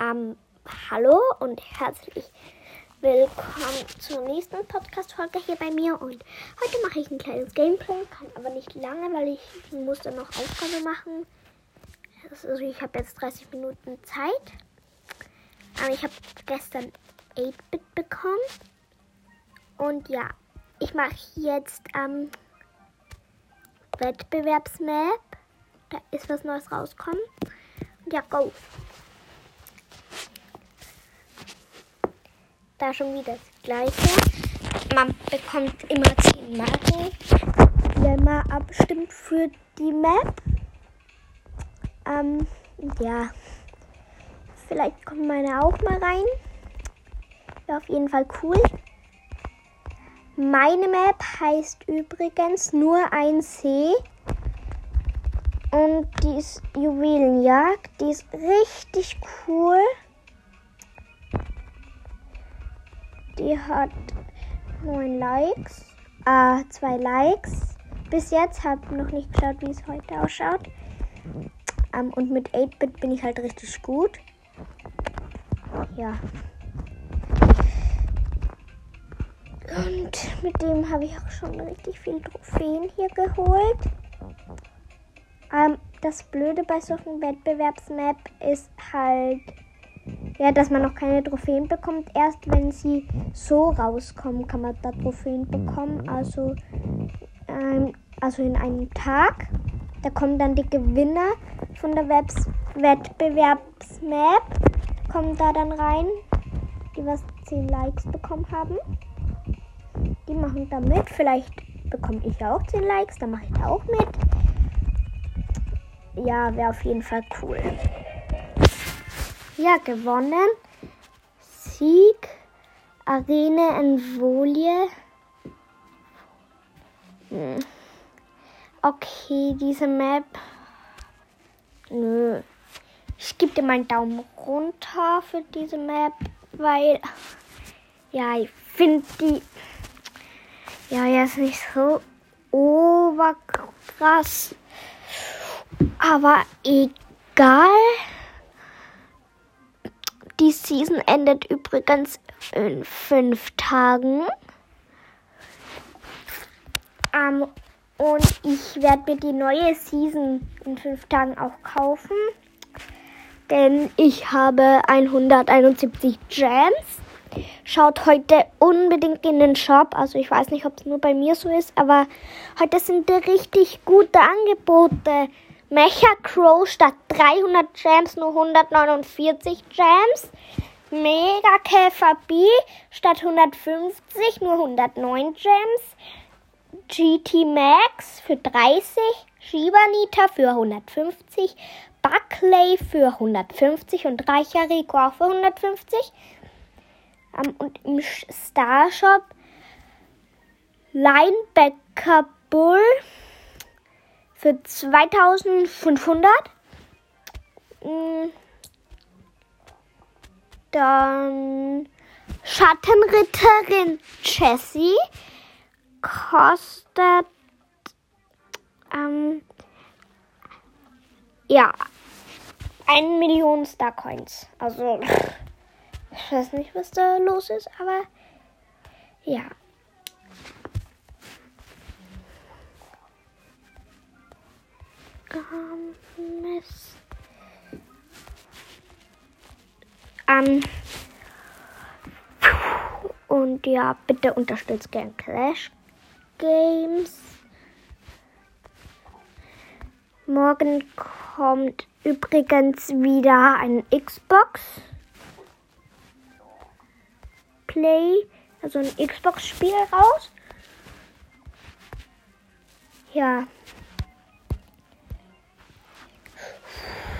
Ähm, hallo und herzlich willkommen zur nächsten Podcast-Folge hier bei mir. Und heute mache ich ein kleines Gameplay, kann aber nicht lange, weil ich dann noch Aufgabe machen. Also ich habe jetzt 30 Minuten Zeit. Aber ich habe gestern 8-Bit bekommen. Und ja, ich mache jetzt ähm, Wettbewerbsmap. Da ist was Neues rauskommen. Und ja, go. Da schon wieder das gleiche. Man bekommt immer 10 Marken, wenn man abstimmt für die Map. Ähm, ja. Vielleicht kommen meine auch mal rein. Ja, auf jeden Fall cool. Meine Map heißt übrigens nur ein See. Und die ist Juwelenjagd. Die ist richtig cool. Die hat 9 Likes. Ah, 2 Likes. Bis jetzt habe noch nicht geschaut, wie es heute ausschaut. Um, und mit 8-Bit bin ich halt richtig gut. Ja. Und mit dem habe ich auch schon richtig viele Trophäen hier geholt. Ähm, das Blöde bei solchen Wettbewerbsmap ist halt, ja, dass man noch keine Trophäen bekommt. Erst wenn sie so rauskommen, kann man da Trophäen bekommen. Also, ähm, also in einem Tag. Da kommen dann die Gewinner von der Webs Wettbewerbsmap, kommen da dann rein, die was 10 Likes bekommen haben. Die machen da mit. Vielleicht bekomme ich auch 10 Likes, dann mache ich da auch mit. Ja, wäre auf jeden Fall cool. Ja, gewonnen. Sieg. Arena in Folie. Hm. Okay, diese Map. Nö. Ich gebe dir meinen Daumen runter für diese Map, weil ja, ich finde die ja jetzt nicht so oberkrass. Aber egal. Die Season endet übrigens in fünf Tagen. Ähm, und ich werde mir die neue Season in fünf Tagen auch kaufen. Denn ich habe 171 Gems. Schaut heute unbedingt in den Shop. Also ich weiß nicht, ob es nur bei mir so ist, aber heute sind richtig gute Angebote. Mecha Crow statt 300 Gems nur 149 Gems. Mega Käfer B statt 150 nur 109 Gems. GT Max für 30. Shibanita für 150. Buckley für 150 und Reicher Rico auch für 150. Um, und im Starshop Linebacker Bull für 2500. Dann Schattenritterin Jessie kostet ähm, ja 1 Million Starcoins. Also ich weiß nicht, was da los ist, aber ja. Mist. Ähm, und ja, bitte unterstützt gern Clash Games. Morgen kommt übrigens wieder ein Xbox Play, also ein Xbox-Spiel raus. Ja.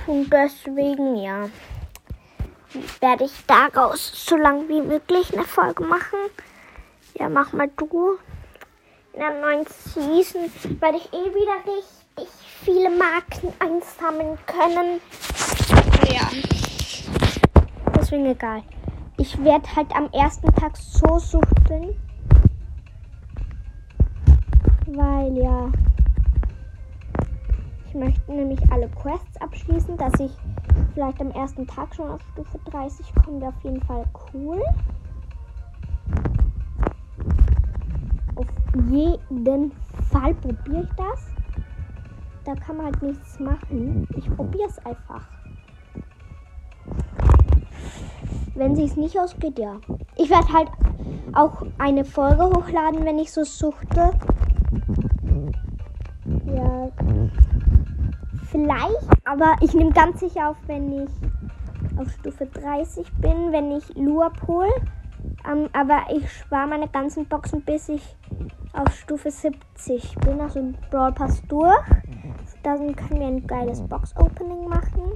Und deswegen, ja, werde ich daraus so lang wie möglich eine Folge machen. Ja, mach mal du. In der neuen Season werde ich eh wieder richtig viele Marken einsammeln können. Ja. Deswegen egal. Ich werde halt am ersten Tag so suchten. Weil ja. Ich möchte nämlich alle Quests abschließen, dass ich vielleicht am ersten Tag schon auf Stufe 30 kommen, wäre auf jeden Fall cool. Auf jeden Fall probiere ich das. Da kann man halt nichts machen. Ich probiere es einfach. Wenn sie es nicht ausgeht, ja. Ich werde halt auch eine Folge hochladen, wenn ich so suchte. Vielleicht, aber ich nehme ganz sicher auf, wenn ich auf Stufe 30 bin, wenn ich Luap hole. Ähm, aber ich spare meine ganzen Boxen, bis ich auf Stufe 70 bin, also Brawl Pass durch. Dann können wir ein geiles Box-Opening machen.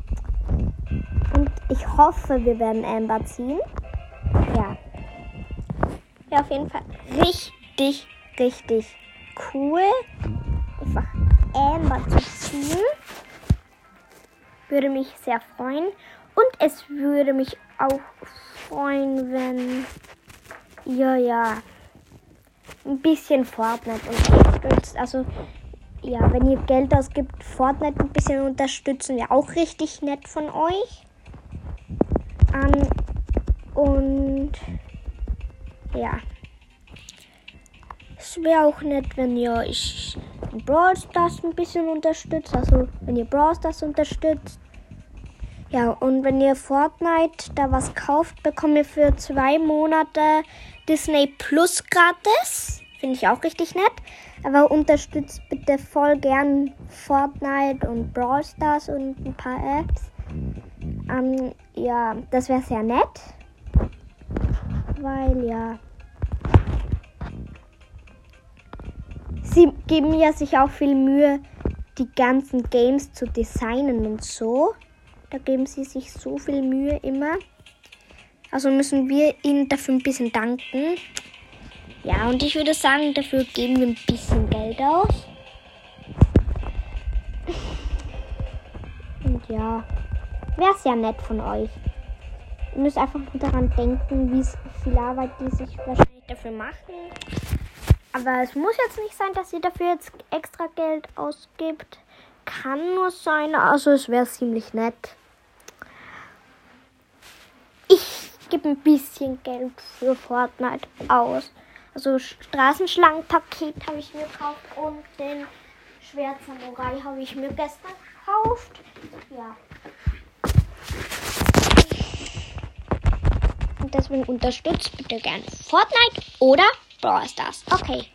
Und ich hoffe, wir werden Amber ziehen. Ja. Ja, auf jeden Fall richtig, richtig cool. Einfach Amber zu ziehen. Würde mich sehr freuen. Und es würde mich auch freuen, wenn ja, ja, ein bisschen Fortnite unterstützt. Also, ja, wenn ihr Geld ausgibt, Fortnite ein bisschen unterstützen, wäre auch richtig nett von euch. Um, und ja. Es wäre auch nett, wenn ihr euch Brawl Stars ein bisschen unterstützt. Also, wenn ihr Brawl Stars unterstützt. Ja, und wenn ihr Fortnite da was kauft, bekommt ihr für zwei Monate Disney Plus gratis. Finde ich auch richtig nett. Aber unterstützt bitte voll gern Fortnite und Brawl Stars und ein paar Apps. Ähm, ja, das wäre sehr nett. Weil ja. Sie geben ja sich auch viel Mühe, die ganzen Games zu designen und so. Da geben sie sich so viel Mühe immer. Also müssen wir ihnen dafür ein bisschen danken. Ja, und ich würde sagen, dafür geben wir ein bisschen Geld aus. Und ja, wäre sehr nett von euch. Ihr müsst einfach nur daran denken, wie viel Arbeit die sich wahrscheinlich dafür machen. Aber es muss jetzt nicht sein, dass ihr dafür jetzt extra Geld ausgibt. Kann nur sein, also es wäre ziemlich nett. Gebe ein bisschen Geld für Fortnite aus. Also Straßenschlangenpaket habe ich mir gekauft und den Schwert Samurai habe ich mir gestern gekauft. Ja. Und deswegen unterstützt bitte gerne Fortnite oder Brawl Stars. Okay.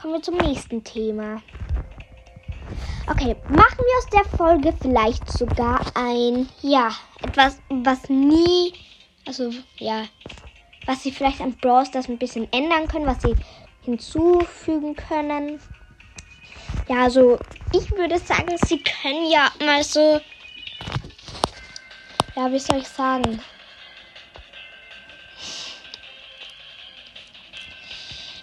Kommen wir zum nächsten Thema. Okay, machen wir aus der Folge vielleicht sogar ein, ja, etwas, was nie also, ja, was sie vielleicht an Brawl Stars ein bisschen ändern können, was sie hinzufügen können. Ja, also, ich würde sagen, sie können ja mal so. Ja, wie soll ich sagen?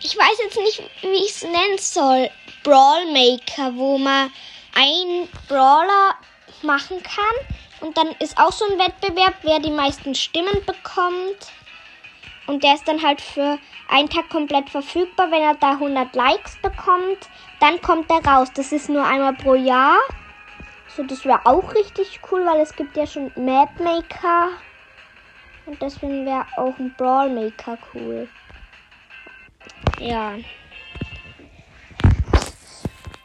Ich weiß jetzt nicht, wie ich es nennen soll. Brawl Maker, wo man einen Brawler machen kann und dann ist auch so ein Wettbewerb, wer die meisten Stimmen bekommt. Und der ist dann halt für einen Tag komplett verfügbar. Wenn er da 100 Likes bekommt, dann kommt er raus. Das ist nur einmal pro Jahr. So, das wäre auch richtig cool, weil es gibt ja schon Mapmaker. Und deswegen wäre auch ein Brawlmaker cool. Ja.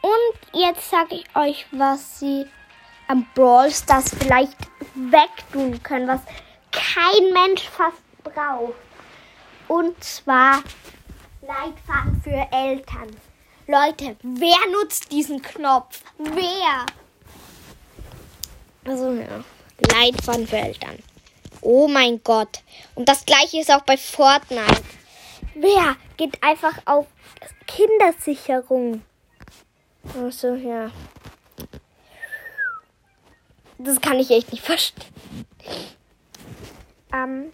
Und jetzt sage ich euch, was sie am Brawl Stars vielleicht wegtun können, was kein Mensch fast braucht. Und zwar Leitfaden für Eltern. Leute, wer nutzt diesen Knopf? Wer? Also ja, Leitfaden für Eltern. Oh mein Gott. Und das gleiche ist auch bei Fortnite. Wer geht einfach auf Kindersicherung? Also ja. Das kann ich echt nicht verstehen. Ähm,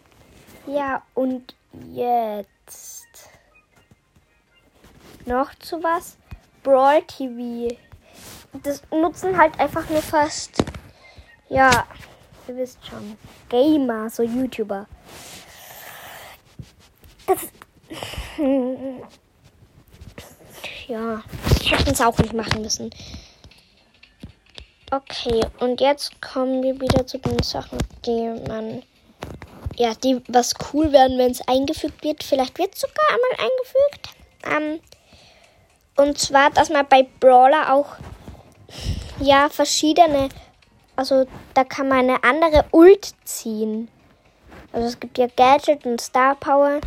ja, und jetzt noch zu was. Brawl TV. Das nutzen halt einfach nur fast, ja, ihr wisst schon, Gamer, so YouTuber. Das, ja, ich hätte es auch nicht machen müssen. Okay, und jetzt kommen wir wieder zu den Sachen, die man. Ja, die was cool werden, wenn es eingefügt wird. Vielleicht wird es sogar einmal eingefügt. Ähm, und zwar, dass man bei Brawler auch ja verschiedene. Also da kann man eine andere Ult ziehen. Also es gibt ja Gadget und Star Power.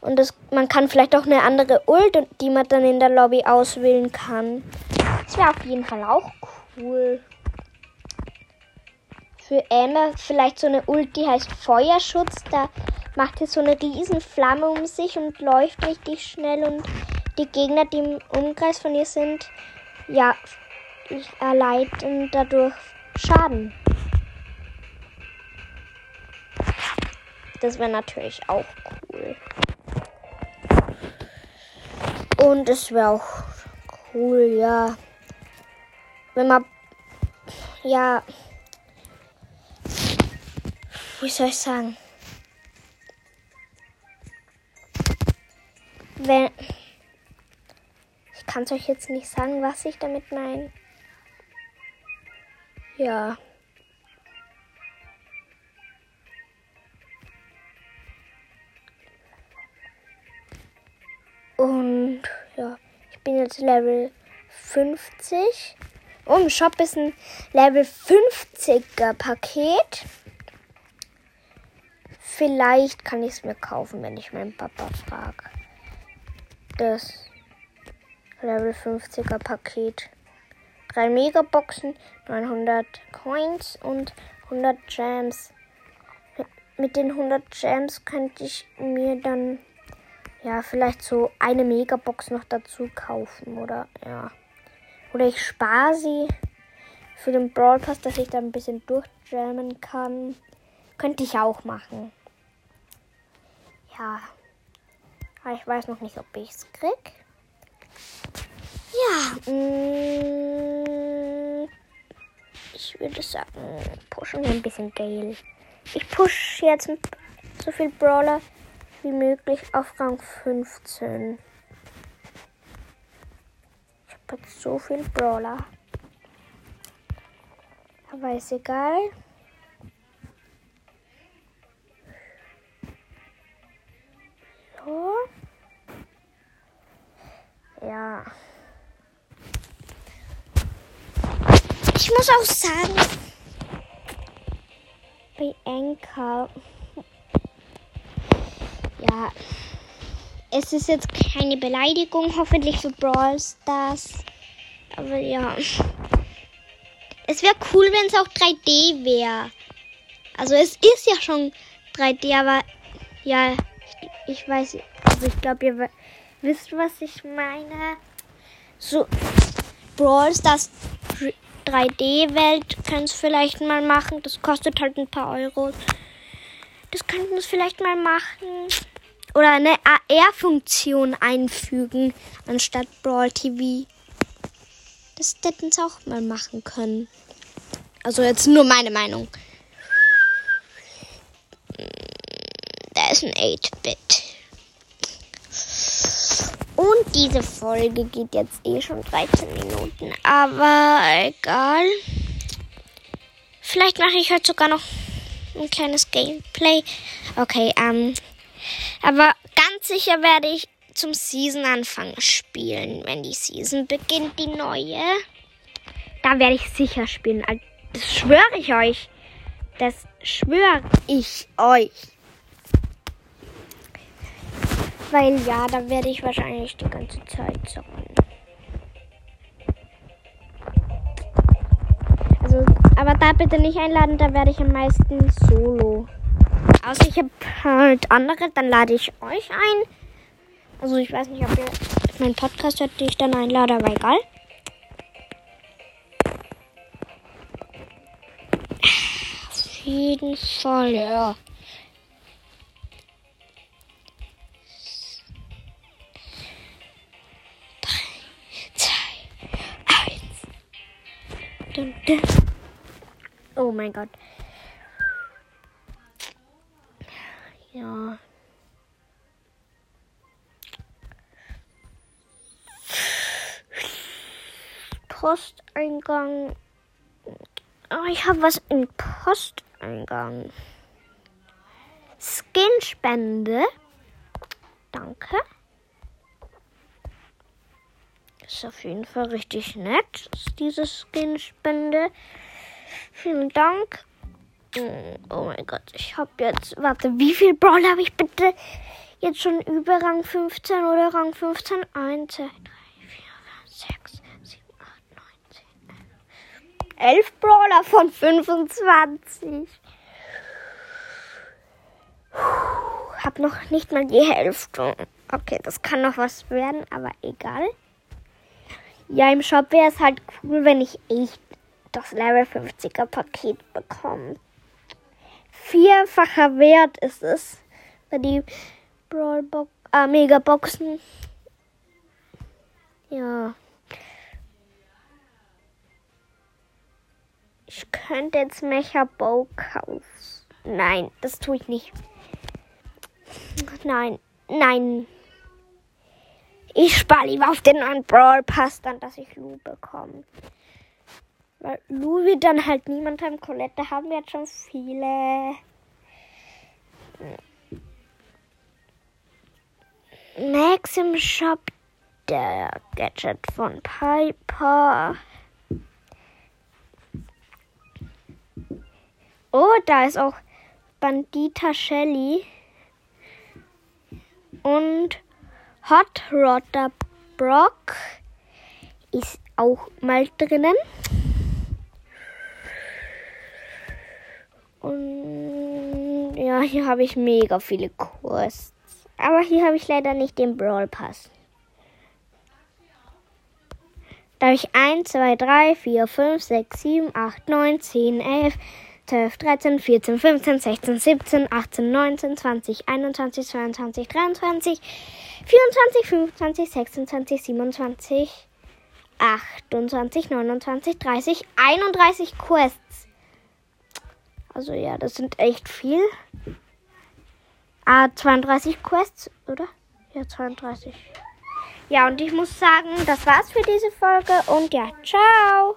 Und das, man kann vielleicht auch eine andere Ult, die man dann in der Lobby auswählen kann. Das wäre auf jeden Fall auch cool für Emma vielleicht so eine Ult, die heißt Feuerschutz. Da macht sie so eine riesen Flamme um sich und läuft richtig schnell und die Gegner, die im Umkreis von ihr sind, ja, erleiden dadurch Schaden. Das wäre natürlich auch cool. Und es wäre auch cool, ja. Wenn man ja wie soll ich sagen? Wenn. Ich kann es euch jetzt nicht sagen, was ich damit meine. Ja. Und ja, ich bin jetzt Level 50. Und im Shop ist ein Level 50er Paket. Vielleicht kann ich es mir kaufen, wenn ich meinen Papa frage. Das Level 50er Paket. Drei Megaboxen, 900 Coins und 100 Gems. Mit den 100 Gems könnte ich mir dann ja vielleicht so eine Megabox noch dazu kaufen oder ja. Oder ich spare sie für den Brawl Pass, dass ich da ein bisschen durchjammen kann. Könnte ich auch machen. Ja. Aber ich weiß noch nicht, ob ich es krieg. Ja. Mm, ich würde sagen, pushen wir ein bisschen Gale. Ich push jetzt so viel Brawler wie möglich auf Rang 15. Ich habe jetzt so viel Brawler. Aber ist egal. Ich muss auch sagen, bei Anker, ja, es ist jetzt keine Beleidigung, hoffentlich für Brawl Stars. Aber ja. Es wäre cool, wenn es auch 3D wäre. Also es ist ja schon 3D, aber ja, ich weiß, also ich glaube, ihr wisst, was ich meine. So, Brawl Stars 3D-Welt können es vielleicht mal machen. Das kostet halt ein paar Euro. Das könnten wir vielleicht mal machen. Oder eine AR-Funktion einfügen, anstatt Brawl TV. Das hätten sie auch mal machen können. Also jetzt nur meine Meinung. Da ist ein 8-Bit. Und diese Folge geht jetzt eh schon 13 Minuten. Aber egal. Vielleicht mache ich heute sogar noch ein kleines Gameplay. Okay, ähm. Aber ganz sicher werde ich zum Season-Anfang spielen. Wenn die Season beginnt, die neue. Da werde ich sicher spielen. Das schwöre ich euch. Das schwöre ich euch. Weil ja, da werde ich wahrscheinlich die ganze Zeit zocken. Also, aber da bitte nicht einladen, da werde ich am meisten solo. Außer ich habe halt andere, dann lade ich euch ein. Also ich weiß nicht, ob ihr meinen Podcast hört, den ich dann einlade, aber egal. Auf jeden Fall, ja. Oh mein Gott. Ja. Posteingang. Oh, ich habe was im Posteingang. Skinspende. Danke. Ist auf jeden Fall richtig nett, diese Skinspende. Vielen Dank. Oh mein Gott, ich habe jetzt. Warte, wie viel Brawl habe ich bitte jetzt schon über Rang 15 oder Rang 15? 1, 2, 3, 4, 5, 6, 7, 8, 9, 10, 11. 11 Brawler von 25. Hab noch nicht mal die Hälfte. Okay, das kann noch was werden, aber egal. Ja, im Shop wäre es halt cool, wenn ich echt das Level 50er Paket bekomme vierfacher Wert ist es. Bei die Brawlbox, äh, Megaboxen. Ja. Ich könnte jetzt Mecha Bow kaufen. Nein, das tue ich nicht. Nein, nein. Ich spare lieber auf den neuen Brawl Pass, dann dass ich Lu bekomme. Weil Louis dann halt niemand haben. Colette haben wir jetzt schon viele. Max im Shop. Der Gadget von Piper. Oh, da ist auch Bandita Shelly. Und Hot Rodder Brock ist auch mal drinnen. Und ja, hier habe ich mega viele Quests. Aber hier habe ich leider nicht den Brawl Pass. Da habe ich 1, 2, 3, 4, 5, 6, 7, 8, 9, 10, 11, 12, 13, 14, 15, 16, 17, 18, 19, 20, 21, 22, 23, 24, 25, 26, 27, 28, 29, 30, 31 Quests. Also ja, das sind echt viel. Ah, 32 Quests, oder? Ja, 32. Ja, und ich muss sagen, das war's für diese Folge und ja, ciao.